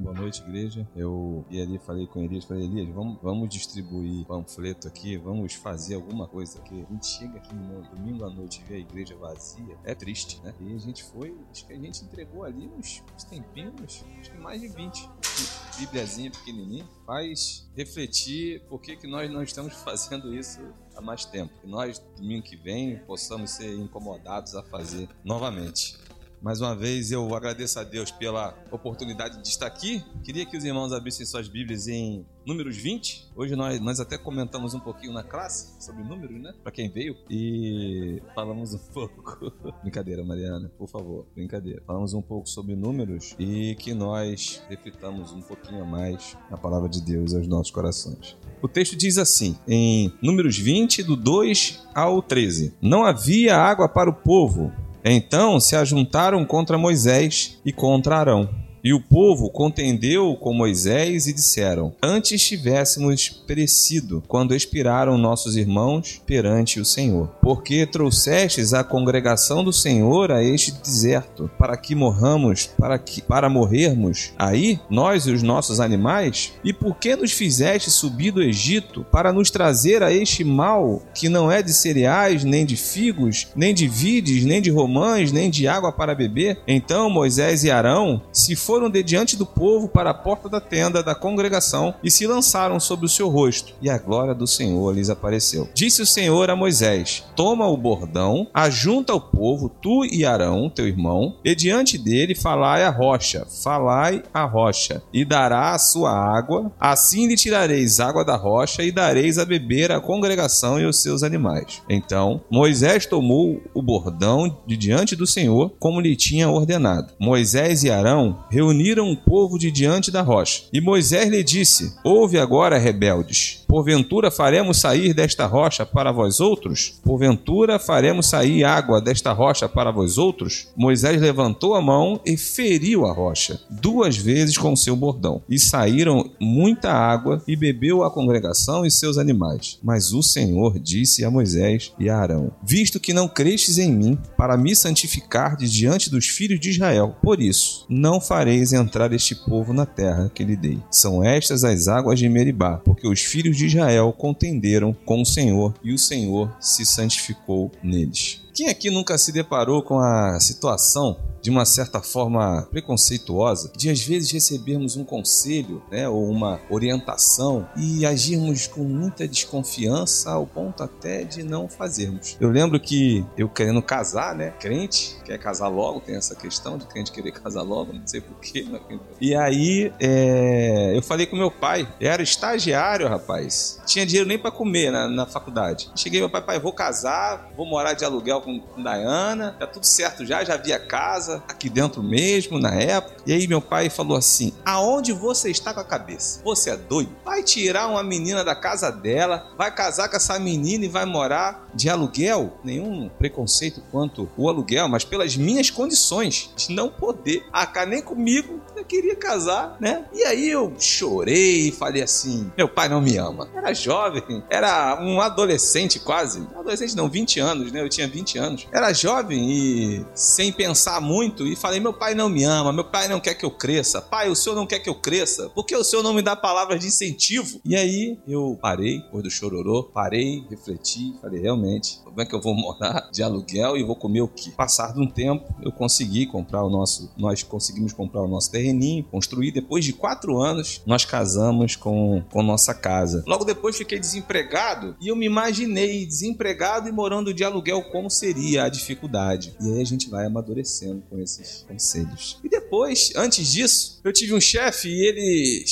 Boa noite, igreja. Eu e ali falei com Elias, falei, Elias, vamos, vamos distribuir panfleto aqui, vamos fazer alguma coisa. Porque a gente chega aqui no domingo à noite e vê a igreja vazia, é triste, né? E a gente foi, acho que a gente entregou ali uns, uns tempinhos, acho que mais de 20. Bíbliazinha pequenininha, faz refletir por que, que nós não estamos fazendo isso há mais tempo. Que nós, domingo que vem, possamos ser incomodados a fazer novamente. Mais uma vez eu agradeço a Deus pela oportunidade de estar aqui. Queria que os irmãos abrissem suas Bíblias em Números 20. Hoje nós, nós até comentamos um pouquinho na classe sobre números, né? Para quem veio. E falamos um pouco. Brincadeira, Mariana, por favor, brincadeira. Falamos um pouco sobre números e que nós reflitamos um pouquinho mais na palavra de Deus aos nossos corações. O texto diz assim, em Números 20, do 2 ao 13: Não havia água para o povo então se ajuntaram contra Moisés e contra Arão e o povo contendeu com Moisés e disseram: Antes tivéssemos perecido quando expiraram nossos irmãos perante o Senhor. Porque trouxestes a congregação do Senhor a este deserto, para que morramos, para que para morrermos aí, nós e os nossos animais? E por que nos fizeste subir do Egito para nos trazer a este mal que não é de cereais, nem de figos, nem de vides, nem de romães, nem de água para beber? Então Moisés e Arão se foram de diante do povo para a porta da tenda da congregação e se lançaram sobre o seu rosto, e a glória do Senhor lhes apareceu. Disse o Senhor a Moisés: Toma o bordão, ajunta o povo, tu e Arão, teu irmão, e diante dele falai a rocha, falai a rocha, e dará a sua água, assim lhe tirareis água da rocha e dareis a beber à congregação e aos seus animais. Então Moisés tomou o bordão de diante do Senhor, como lhe tinha ordenado. Moisés e Arão reuniram o povo de diante da rocha. E Moisés lhe disse: Ouve agora, rebeldes. Porventura faremos sair desta rocha para vós outros? Porventura faremos sair água desta rocha para vós outros? Moisés levantou a mão e feriu a rocha duas vezes com seu bordão. E saíram muita água e bebeu a congregação e seus animais. Mas o Senhor disse a Moisés e a Arão: Visto que não crestes em mim para me santificar de diante dos filhos de Israel, por isso não fareis entrar este povo na terra que lhe dei. São estas as águas de Meribá, porque os filhos de Israel contenderam com o Senhor e o Senhor se santificou neles. Quem aqui nunca se deparou com a situação de uma certa forma preconceituosa, de às vezes recebermos um conselho, né, ou uma orientação e agirmos com muita desconfiança ao ponto até de não fazermos. Eu lembro que eu querendo casar, né, crente, quer casar logo, tem essa questão de crente querer casar logo, não sei porquê. E aí é... eu falei com meu pai, era estagiário, rapaz, tinha dinheiro nem para comer na, na faculdade. Cheguei meu pai, pai, vou casar, vou morar de aluguel com, com Diana, tá tudo certo já, já havia casa aqui dentro mesmo na época. E aí meu pai falou assim: aonde você está com a cabeça? Você é doido? Vai tirar uma menina da casa dela, vai casar com essa menina e vai morar de aluguel? Nenhum preconceito quanto o aluguel, mas pelas minhas condições de não poder arcar nem comigo, eu queria casar, né? E aí eu chorei e falei assim: meu pai não me ama. Era jovem, era um adolescente quase. Adolescente não, 20 anos, né? Eu tinha 20 anos. Era jovem e sem pensar muito e falei: meu pai não me ama, meu pai não quer que eu cresça. Pai, o senhor não quer que eu cresça? Por que o senhor não me dá palavras de incentivo? E aí eu parei, depois do chororô, parei, refleti, falei: realmente, como é que eu vou morar de aluguel e vou comer o quê? Passar de um tempo, eu consegui comprar o nosso, nós conseguimos comprar o nosso terreninho, construir. Depois de quatro anos, nós casamos com, com nossa casa. Logo depois fiquei desempregado e eu me imaginei desempregado e morando de aluguel, como seria a dificuldade. E aí a gente vai amadurecendo com esses conselhos. E depois, antes disso, eu tive um chefe e ele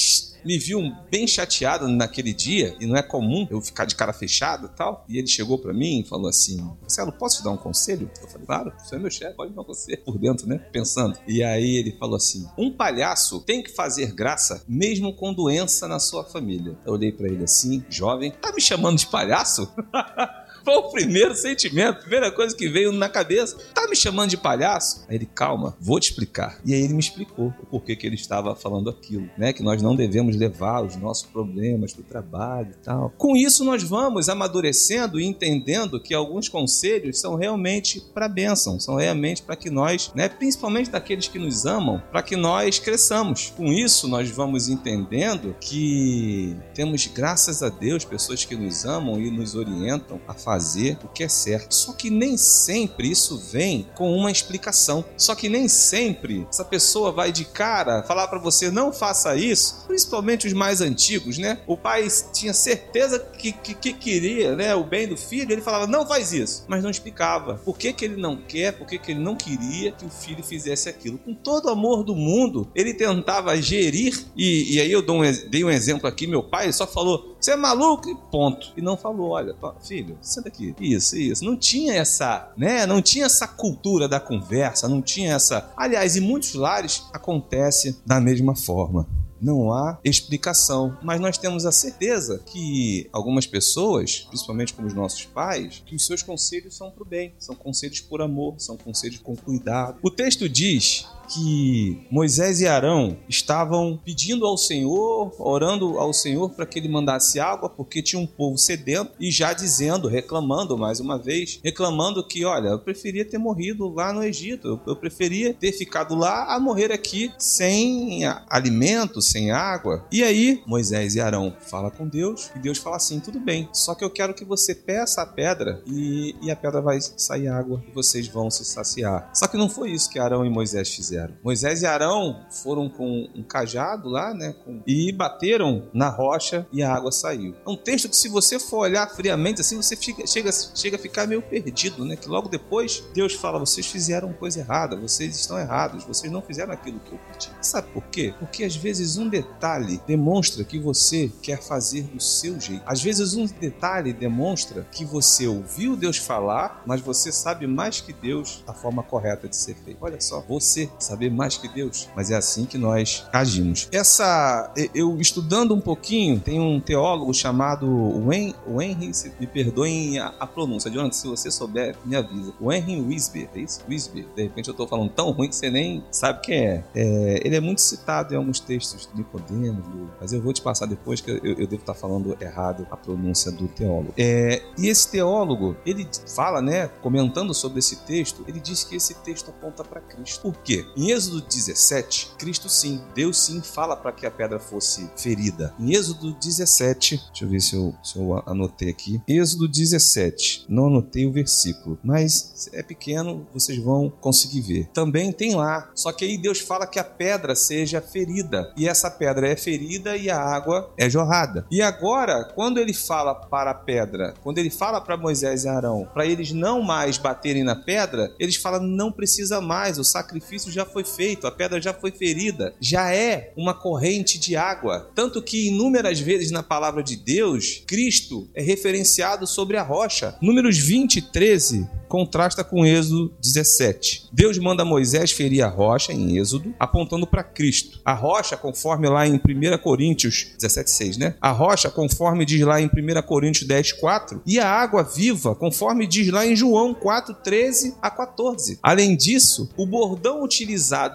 me viu bem chateado naquele dia, e não é comum eu ficar de cara fechada e tal. E ele chegou para mim e falou assim: Marcelo, posso te dar um conselho? Eu falei, claro, você é meu chefe, pode me dar um conselho. Por dentro, né? Pensando. E aí ele falou assim: um palhaço tem que fazer graça mesmo com doença na sua família. Eu olhei para ele assim, jovem, tá me chamando de palhaço? Foi o primeiro sentimento, a primeira coisa que veio na cabeça. Tá me chamando de palhaço? Aí ele, calma, vou te explicar. E aí ele me explicou o porquê que ele estava falando aquilo, né? Que nós não devemos levar os nossos problemas para o trabalho e tal. Com isso, nós vamos amadurecendo e entendendo que alguns conselhos são realmente para bênção, são realmente para que nós, né, principalmente daqueles que nos amam, para que nós cresçamos. Com isso, nós vamos entendendo que temos, graças a Deus, pessoas que nos amam e nos orientam a fazer o que é certo. Só que nem sempre isso vem com uma explicação. Só que nem sempre essa pessoa vai de cara falar para você não faça isso, principalmente os mais antigos, né? O pai tinha certeza que, que, que, queria né, o bem do filho, ele falava não faz isso, mas não explicava por que, que ele não quer, por que, que ele não queria que o filho fizesse aquilo. Com todo o amor do mundo, ele tentava gerir, e, e aí eu um, dei um exemplo aqui, meu pai só falou, você é maluco? E ponto. E não falou, olha, filho, senta aqui. Isso, isso. Não tinha essa, né? Não tinha essa cultura da conversa, não tinha essa. Aliás, em muitos lares acontece da mesma forma não há explicação. Mas nós temos a certeza que algumas pessoas, principalmente como os nossos pais, que os seus conselhos são para o bem, são conselhos por amor, são conselhos com cuidado. O texto diz que Moisés e Arão estavam pedindo ao Senhor, orando ao Senhor para que ele mandasse água, porque tinha um povo sedento e já dizendo, reclamando mais uma vez, reclamando que, olha, eu preferia ter morrido lá no Egito, eu preferia ter ficado lá a morrer aqui sem alimento, sem água. E aí, Moisés e Arão falam com Deus e Deus fala assim: tudo bem, só que eu quero que você peça a pedra e, e a pedra vai sair água e vocês vão se saciar. Só que não foi isso que Arão e Moisés fizeram Moisés e Arão foram com um cajado lá, né? Com... e bateram na rocha e a água saiu. É um texto que, se você for olhar friamente, assim, você fica, chega, chega a ficar meio perdido, né? Que logo depois Deus fala: vocês fizeram coisa errada, vocês estão errados, vocês não fizeram aquilo que eu pedi. Sabe por quê? Porque às vezes um detalhe demonstra que você quer fazer do seu jeito. Às vezes um detalhe demonstra que você ouviu Deus falar, mas você sabe mais que Deus a forma correta de ser feito. Olha só, você saber mais que Deus, mas é assim que nós agimos. Essa, eu estudando um pouquinho, tem um teólogo chamado Wen, Henry, me perdoem a, a pronúncia, Jonathan, se você souber, me avisa. O Henry Wisber, é isso? Wisber. De repente eu estou falando tão ruim que você nem sabe quem é. é. Ele é muito citado em alguns textos do Nicodemos, do, mas eu vou te passar depois que eu, eu devo estar falando errado a pronúncia do teólogo. É, e esse teólogo, ele fala, né, comentando sobre esse texto, ele diz que esse texto aponta para Cristo. Por quê? Em Êxodo 17, Cristo sim, Deus sim fala para que a pedra fosse ferida. Em Êxodo 17, deixa eu ver se eu, se eu anotei aqui. Êxodo 17, não anotei o versículo, mas é pequeno, vocês vão conseguir ver. Também tem lá, só que aí Deus fala que a pedra seja ferida, e essa pedra é ferida e a água é jorrada. E agora, quando ele fala para a pedra, quando ele fala para Moisés e Arão, para eles não mais baterem na pedra, eles falam não precisa mais, o sacrifício já foi feito, a pedra já foi ferida, já é uma corrente de água. Tanto que inúmeras vezes na palavra de Deus, Cristo é referenciado sobre a rocha. Números 20 e 13 contrasta com Êxodo 17. Deus manda Moisés ferir a rocha em Êxodo, apontando para Cristo. A rocha, conforme lá em 1 Coríntios 17:6, né? A rocha, conforme diz lá em 1 Coríntios 10:4, e a água viva, conforme diz lá em João 4:13 a 14. Além disso, o bordão utilizado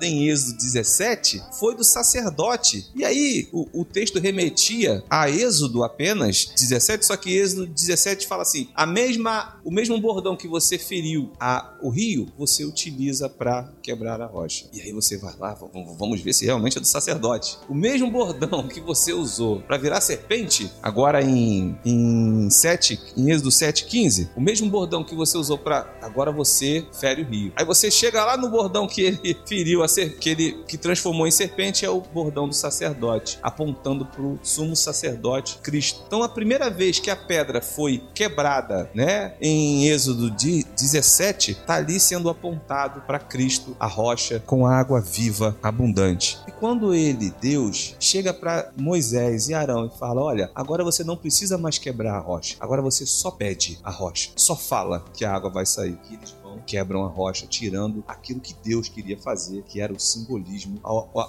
em Êxodo 17 foi do sacerdote. E aí o, o texto remetia a Êxodo apenas 17, só que Êxodo 17 fala assim: a mesma, o mesmo bordão que você feriu a, o rio, você utiliza para quebrar a rocha. E aí você vai lá, vamos ver se realmente é do sacerdote. O mesmo bordão que você usou para virar serpente, agora em, em 7, em Êxodo 7,15, o mesmo bordão que você usou para. Agora você fere o rio. Aí você chega lá no bordão que ele feriu, a ser, que ele que transformou em serpente, é o bordão do sacerdote, apontando para o sumo sacerdote Cristo. Então a primeira vez que a pedra foi quebrada, né, em Êxodo de 17 está ali sendo apontado para Cristo, a rocha com água viva abundante. E quando ele, Deus, chega para Moisés e Arão e fala: Olha, agora você não precisa mais quebrar a rocha, agora você só pede a rocha, só fala que a água vai sair. E eles quebram a rocha, tirando aquilo que Deus queria fazer, que era o simbolismo,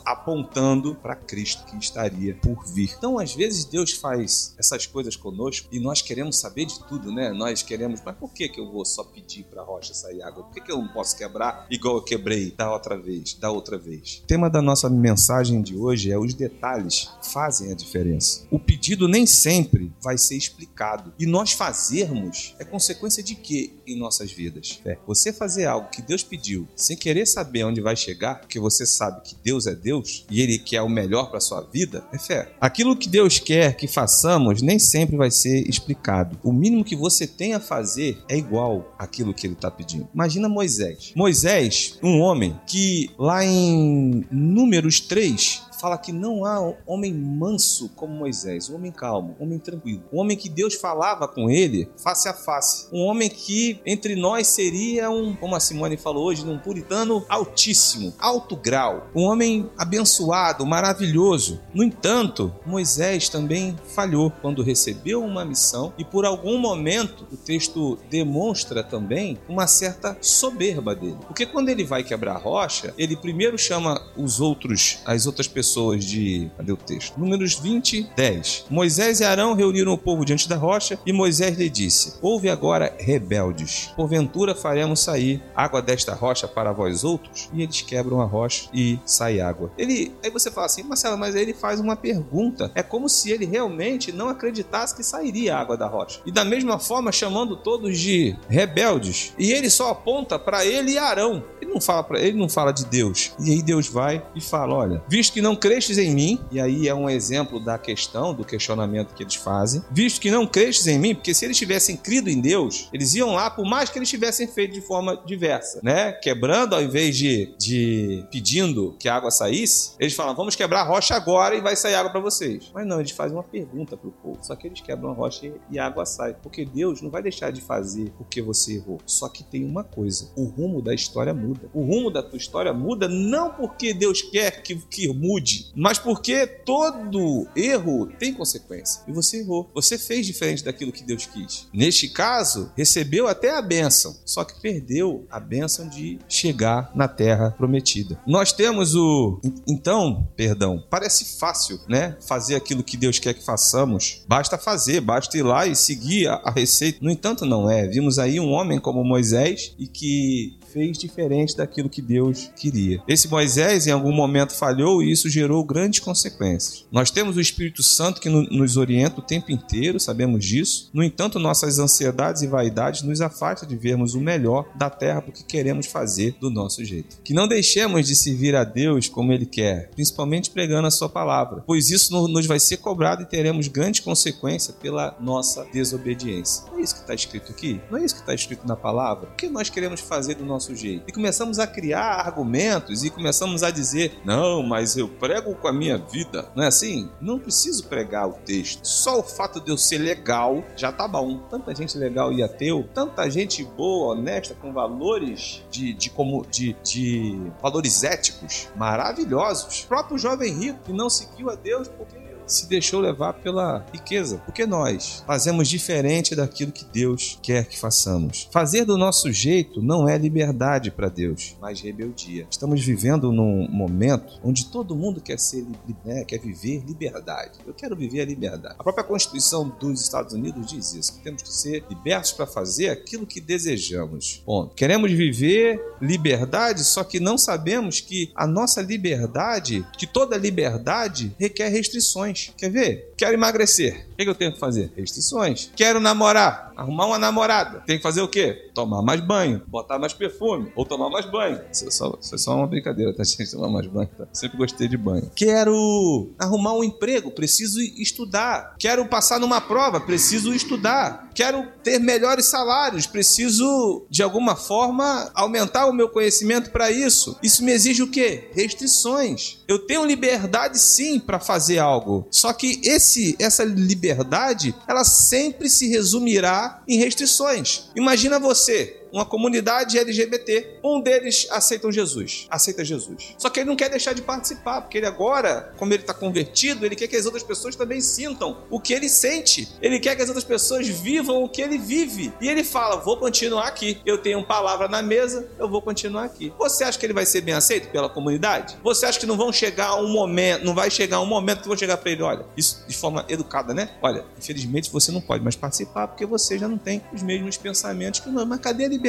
apontando para Cristo que estaria por vir. Então, às vezes, Deus faz essas coisas conosco e nós queremos saber de tudo, né? Nós queremos, mas por que, que eu vou só pedir para a rocha sair água? Por que, que eu não posso quebrar igual eu quebrei da outra vez, da outra vez? O tema da nossa mensagem de hoje é os detalhes fazem a diferença. O pedido nem sempre vai ser explicado e nós fazermos é consequência de quê em nossas vidas? É, você fazer algo que Deus pediu sem querer saber onde vai chegar, porque você sabe que Deus é Deus e Ele quer o melhor para sua vida, é fé. Aquilo que Deus quer que façamos nem sempre vai ser explicado. O mínimo que você tem a fazer é igual àquilo que Ele está pedindo. Imagina Moisés. Moisés, um homem que lá em Números 3 fala que não há homem manso como Moisés, um homem calmo, um homem tranquilo, um homem que Deus falava com ele face a face, um homem que entre nós seria um, como a Simone falou hoje, um puritano altíssimo, alto grau, um homem abençoado, maravilhoso. No entanto, Moisés também falhou quando recebeu uma missão e por algum momento o texto demonstra também uma certa soberba dele. Porque quando ele vai quebrar a rocha, ele primeiro chama os outros, as outras pessoas pessoas de. Cadê o texto? Números 20, 10. Moisés e Arão reuniram o povo diante da rocha e Moisés lhe disse: Ouve agora, rebeldes, porventura faremos sair água desta rocha para vós outros? E eles quebram a rocha e sai água. Ele, aí você fala assim, Marcelo, mas aí ele faz uma pergunta. É como se ele realmente não acreditasse que sairia água da rocha. E da mesma forma, chamando todos de rebeldes. E ele só aponta para ele e Arão. Ele não fala para ele não fala de Deus. E aí Deus vai e fala: olha, visto que não crestes em mim, e aí é um exemplo da questão, do questionamento que eles fazem, visto que não crestes em mim, porque se eles tivessem crido em Deus, eles iam lá, por mais que eles tivessem feito de forma diversa, né? Quebrando ao invés de, de pedindo que a água saísse, eles falam: vamos quebrar a rocha agora e vai sair água para vocês. Mas não, eles fazem uma pergunta pro povo, só que eles quebram a rocha e a água sai, porque Deus não vai deixar de fazer porque você errou. Só que tem uma coisa: o rumo da história muda. O rumo da tua história muda não porque Deus quer que, que mude mas porque todo erro tem consequência. E você errou. Você fez diferente daquilo que Deus quis. Neste caso, recebeu até a bênção, só que perdeu a bênção de chegar na terra prometida. Nós temos o. Então, perdão, parece fácil, né? Fazer aquilo que Deus quer que façamos. Basta fazer, basta ir lá e seguir a, a receita. No entanto, não é. Vimos aí um homem como Moisés e que fez diferente daquilo que Deus queria. Esse Moisés, em algum momento, falhou e isso gerou grandes consequências. Nós temos o Espírito Santo que nos orienta o tempo inteiro, sabemos disso. No entanto, nossas ansiedades e vaidades nos afastam de vermos o melhor da terra porque queremos fazer do nosso jeito. Que não deixemos de servir a Deus como Ele quer, principalmente pregando a Sua palavra, pois isso nos vai ser cobrado e teremos grandes consequências pela nossa desobediência. Não é isso que está escrito aqui? Não é isso que está escrito na palavra? O que nós queremos fazer do nosso nosso jeito. E começamos a criar argumentos e começamos a dizer: não, mas eu prego com a minha vida. Não é assim? Não preciso pregar o texto. Só o fato de eu ser legal já tá bom. Tanta gente legal e ateu, tanta gente boa, honesta, com valores de, de como de, de valores éticos maravilhosos. O próprio jovem rico que não seguiu a Deus porque se deixou levar pela riqueza. Porque nós fazemos diferente daquilo que Deus quer que façamos. Fazer do nosso jeito não é liberdade para Deus, mas rebeldia. Estamos vivendo num momento onde todo mundo quer ser, né, quer viver liberdade. Eu quero viver a liberdade. A própria Constituição dos Estados Unidos diz isso, que temos que ser libertos para fazer aquilo que desejamos. Bom, queremos viver liberdade, só que não sabemos que a nossa liberdade, que toda liberdade requer restrições restrições. Quer ver? Quero emagrecer. O que eu tenho que fazer? Restrições. Quero namorar. Arrumar uma namorada. Tem que fazer o quê? Tomar mais banho, botar mais perfume ou tomar mais banho. Isso é só, isso é só uma brincadeira, tá, gente? Tomar mais banho. Tá? Sempre gostei de banho. Quero arrumar um emprego. Preciso estudar. Quero passar numa prova. Preciso estudar. Quero ter melhores salários. Preciso, de alguma forma, aumentar o meu conhecimento para isso. Isso me exige o quê? Restrições. Eu tenho liberdade sim para fazer algo. Só que esse, essa liberdade, ela sempre se resumirá em restrições. Imagina você, uma comunidade LGBT. Um deles aceitam Jesus, aceita Jesus. Só que ele não quer deixar de participar, porque ele agora, como ele está convertido, ele quer que as outras pessoas também sintam o que ele sente. Ele quer que as outras pessoas vivam o que ele vive. E ele fala: vou continuar aqui. Eu tenho palavra na mesa, eu vou continuar aqui. Você acha que ele vai ser bem aceito pela comunidade? Você acha que não vão chegar um momento, não vai chegar um momento que vão chegar para ele, olha, isso de forma educada, né? Olha, infelizmente você não pode mais participar porque você já não tem os mesmos pensamentos que nós. Mas cadê a?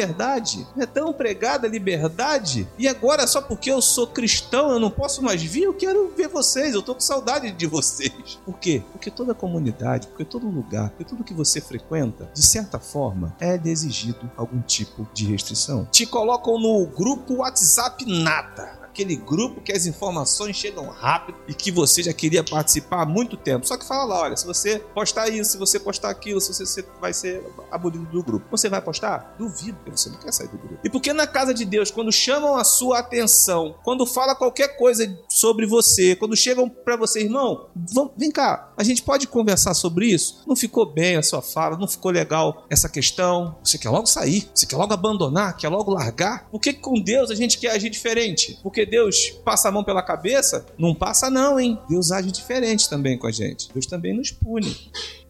Não é tão pregada a liberdade? E agora, só porque eu sou cristão, eu não posso mais vir? Eu quero ver vocês, eu tô com saudade de vocês. Por quê? Porque toda comunidade, porque todo lugar, porque tudo que você frequenta, de certa forma, é exigido algum tipo de restrição. Te colocam no grupo WhatsApp nada aquele grupo que as informações chegam rápido e que você já queria participar há muito tempo. Só que fala lá, olha, se você postar isso, se você postar aquilo, se você, você vai ser abolido do grupo. Você vai postar? Duvido, porque você não quer sair do grupo. E porque na casa de Deus, quando chamam a sua atenção, quando fala qualquer coisa sobre você, quando chegam para você, irmão, vamos, vem cá, a gente pode conversar sobre isso? Não ficou bem a sua fala, não ficou legal essa questão. Você quer logo sair, você quer logo abandonar, quer logo largar. Por que com Deus a gente quer agir diferente? Porque Deus passa a mão pela cabeça? Não passa, não, hein? Deus age diferente também com a gente. Deus também nos pune.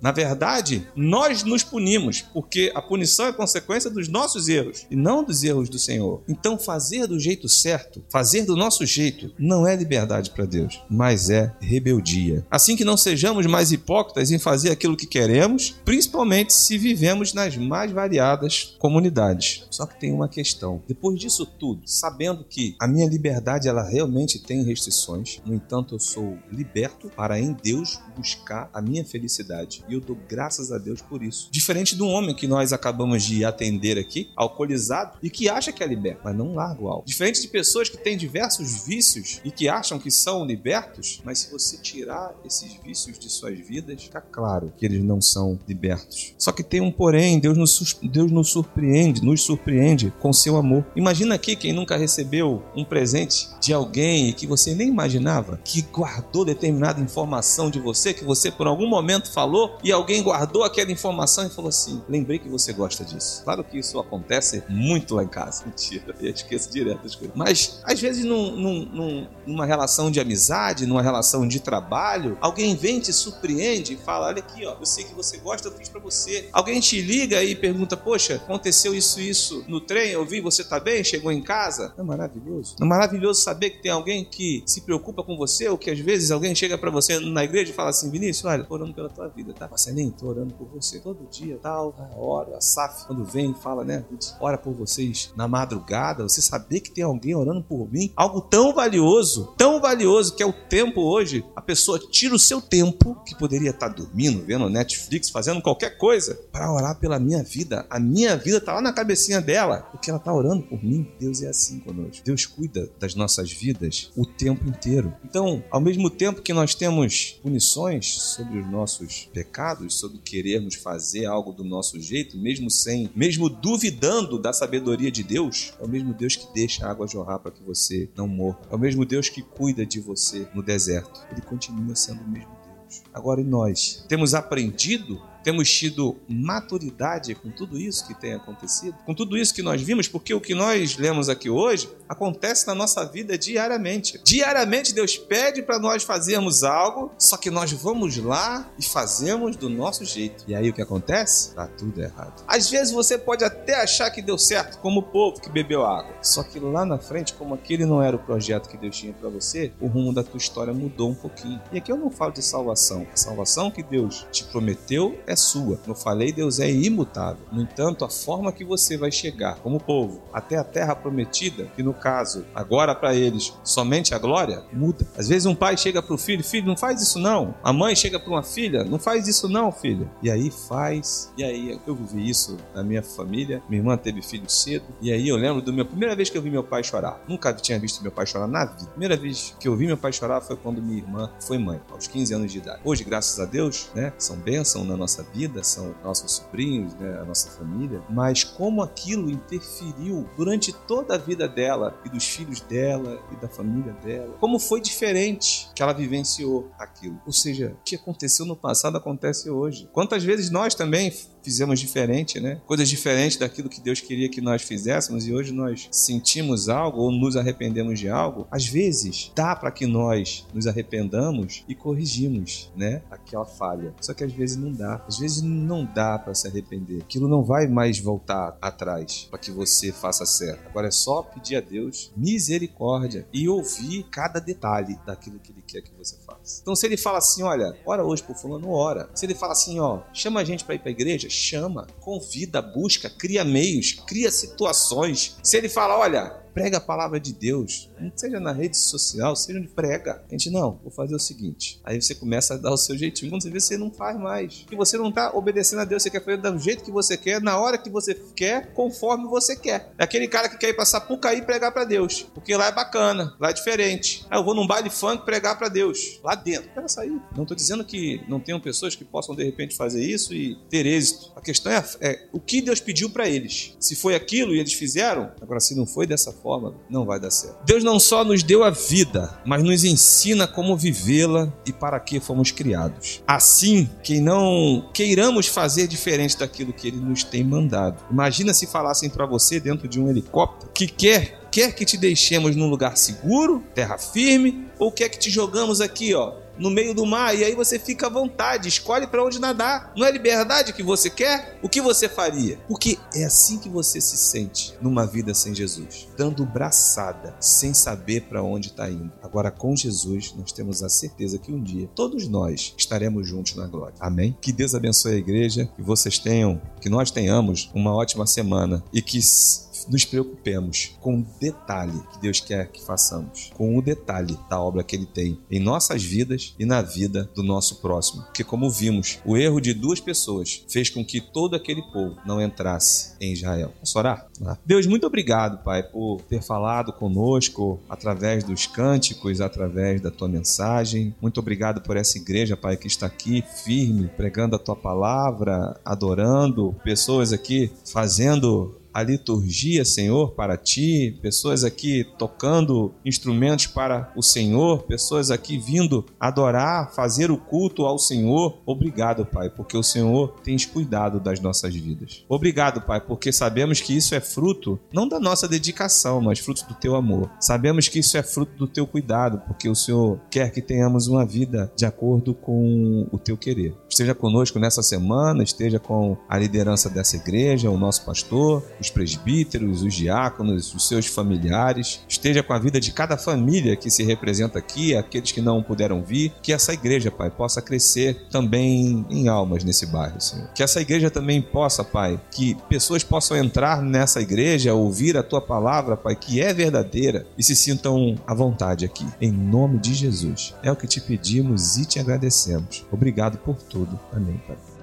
Na verdade, nós nos punimos, porque a punição é consequência dos nossos erros e não dos erros do Senhor. Então, fazer do jeito certo, fazer do nosso jeito, não é liberdade para Deus, mas é rebeldia. Assim que não sejamos mais hipócritas em fazer aquilo que queremos, principalmente se vivemos nas mais variadas comunidades. Só que tem uma questão. Depois disso tudo, sabendo que a minha liberdade ela realmente tem restrições, no entanto, eu sou liberto para em Deus buscar a minha felicidade e eu dou graças a Deus por isso. Diferente do homem que nós acabamos de atender aqui, alcoolizado, e que acha que é liberto, mas não larga o álcool. Diferente de pessoas que têm diversos vícios e que acham que são libertos, mas se você tirar esses vícios de suas vidas, fica claro que eles não são libertos. Só que tem um porém, Deus nos, Deus nos surpreende, nos surpreende com seu amor. Imagina aqui quem nunca recebeu um presente de alguém que você nem imaginava, que guardou determinada informação de você, que você por algum momento falou e alguém guardou aquela informação e falou assim: lembrei que você gosta disso. Claro que isso acontece muito lá em casa. Mentira, eu esqueço direto as coisas. Mas às vezes num, num, num, numa relação de amizade, numa relação de trabalho, alguém vem te surpreende e fala: olha aqui, ó, eu sei que você gosta, eu fiz para você. Alguém te liga e pergunta: poxa, aconteceu isso isso no trem, eu vi, você tá bem? Chegou em casa? É maravilhoso? É maravilhoso saber que tem alguém que se preocupa com você ou que às vezes alguém chega para você na igreja e fala assim: Vinícius, olha, orando pela tua vida, tá? Marcelinho, tô orando por você todo dia, tal, a hora, a SAF, quando vem fala, né, ora por vocês na madrugada, você saber que tem alguém orando por mim, algo tão valioso, tão valioso que é o tempo hoje, a pessoa tira o seu tempo, que poderia estar dormindo, vendo Netflix, fazendo qualquer coisa, para orar pela minha vida. A minha vida tá lá na cabecinha dela, porque ela tá orando por mim. Deus é assim conosco. Deus cuida das nossas vidas o tempo inteiro. Então, ao mesmo tempo que nós temos punições sobre os nossos pecados, pecados, sobre querermos fazer algo do nosso jeito, mesmo sem, mesmo duvidando da sabedoria de Deus, é o mesmo Deus que deixa a água jorrar para que você não morra. É o mesmo Deus que cuida de você no deserto. Ele continua sendo o mesmo Deus. Agora, e nós? Temos aprendido temos tido maturidade com tudo isso que tem acontecido, com tudo isso que nós vimos, porque o que nós lemos aqui hoje acontece na nossa vida diariamente. Diariamente Deus pede para nós fazermos algo, só que nós vamos lá e fazemos do nosso jeito. E aí o que acontece? Tá tudo errado. Às vezes você pode até achar que deu certo, como o povo que bebeu água. Só que lá na frente, como aquele não era o projeto que Deus tinha para você, o rumo da tua história mudou um pouquinho. E aqui eu não falo de salvação. A salvação que Deus te prometeu é é sua. Eu falei, Deus é imutável. No entanto, a forma que você vai chegar como povo até a terra prometida, que no caso, agora para eles, somente a glória, muda. Às vezes um pai chega para o filho, filho, não faz isso não. A mãe chega para uma filha, não faz isso não, filha. E aí faz. E aí eu vivi isso na minha família. Minha irmã teve filho cedo. E aí eu lembro da minha primeira vez que eu vi meu pai chorar. Nunca tinha visto meu pai chorar na vida. Primeira vez que eu vi meu pai chorar foi quando minha irmã foi mãe, aos 15 anos de idade. Hoje, graças a Deus, né, são bênçãos na nossa vida, são nossos sobrinhos, né, a nossa família, mas como aquilo interferiu durante toda a vida dela e dos filhos dela e da família dela. Como foi diferente que ela vivenciou aquilo. Ou seja, o que aconteceu no passado acontece hoje. Quantas vezes nós também fizemos diferente, né? Coisas diferentes daquilo que Deus queria que nós fizéssemos e hoje nós sentimos algo ou nos arrependemos de algo. Às vezes dá para que nós nos arrependamos e corrigimos, né? Aquela falha. Só que às vezes não dá. Às vezes não dá para se arrepender. Aquilo não vai mais voltar atrás para que você faça certo. Agora é só pedir a Deus misericórdia e ouvir cada detalhe daquilo que Ele quer que você faça. Então se Ele fala assim, olha, ora hoje por fulano, ora. Se Ele fala assim, ó, chama a gente para ir para igreja, chama, convida, busca, cria meios, cria situações. Se ele fala, olha, prega a palavra de Deus, seja na rede social, seja onde prega. A gente, não, vou fazer o seguinte. Aí você começa a dar o seu jeitinho. Quando você vê, você não faz mais. Porque você não está obedecendo a Deus, você quer fazer do jeito que você quer, na hora que você quer, conforme você quer. É aquele cara que quer ir pra Sapucaí pregar para Deus. Porque lá é bacana, lá é diferente. Aí eu vou num baile funk pregar para Deus. Lá dentro. Quero sair. Não estou dizendo que não tenham pessoas que possam de repente fazer isso e ter êxito. A questão é, é o que Deus pediu para eles. Se foi aquilo e eles fizeram, agora se não foi dessa forma, forma, não vai dar certo. Deus não só nos deu a vida, mas nos ensina como vivê-la e para que fomos criados. Assim, que não queiramos fazer diferente daquilo que Ele nos tem mandado. Imagina se falassem para você dentro de um helicóptero que quer quer que te deixemos num lugar seguro, terra firme, ou quer que te jogamos aqui, ó, no meio do mar e aí você fica à vontade, escolhe para onde nadar. Não é liberdade que você quer? O que você faria? Porque é assim que você se sente numa vida sem Jesus, dando braçada, sem saber para onde está indo. Agora com Jesus, nós temos a certeza que um dia todos nós estaremos juntos na glória. Amém? Que Deus abençoe a igreja, que vocês tenham, que nós tenhamos uma ótima semana e que nos preocupemos com o detalhe que Deus quer que façamos, com o detalhe da obra que Ele tem em nossas vidas e na vida do nosso próximo. Porque, como vimos, o erro de duas pessoas fez com que todo aquele povo não entrasse em Israel. Vamos orar? Deus, muito obrigado, Pai, por ter falado conosco através dos cânticos, através da tua mensagem. Muito obrigado por essa igreja, Pai, que está aqui firme, pregando a tua palavra, adorando, pessoas aqui fazendo a liturgia, Senhor, para ti, pessoas aqui tocando instrumentos para o Senhor, pessoas aqui vindo adorar, fazer o culto ao Senhor. Obrigado, Pai, porque o Senhor tens cuidado das nossas vidas. Obrigado, Pai, porque sabemos que isso é fruto não da nossa dedicação, mas fruto do teu amor. Sabemos que isso é fruto do teu cuidado, porque o Senhor quer que tenhamos uma vida de acordo com o teu querer. Esteja conosco nessa semana, esteja com a liderança dessa igreja, o nosso pastor, os presbíteros, os diáconos, os seus familiares, esteja com a vida de cada família que se representa aqui, aqueles que não puderam vir, que essa igreja, Pai, possa crescer também em almas nesse bairro, Senhor. Que essa igreja também possa, Pai, que pessoas possam entrar nessa igreja, ouvir a tua palavra, Pai, que é verdadeira e se sintam à vontade aqui. Em nome de Jesus. É o que te pedimos e te agradecemos. Obrigado por tudo. Amém, Pai.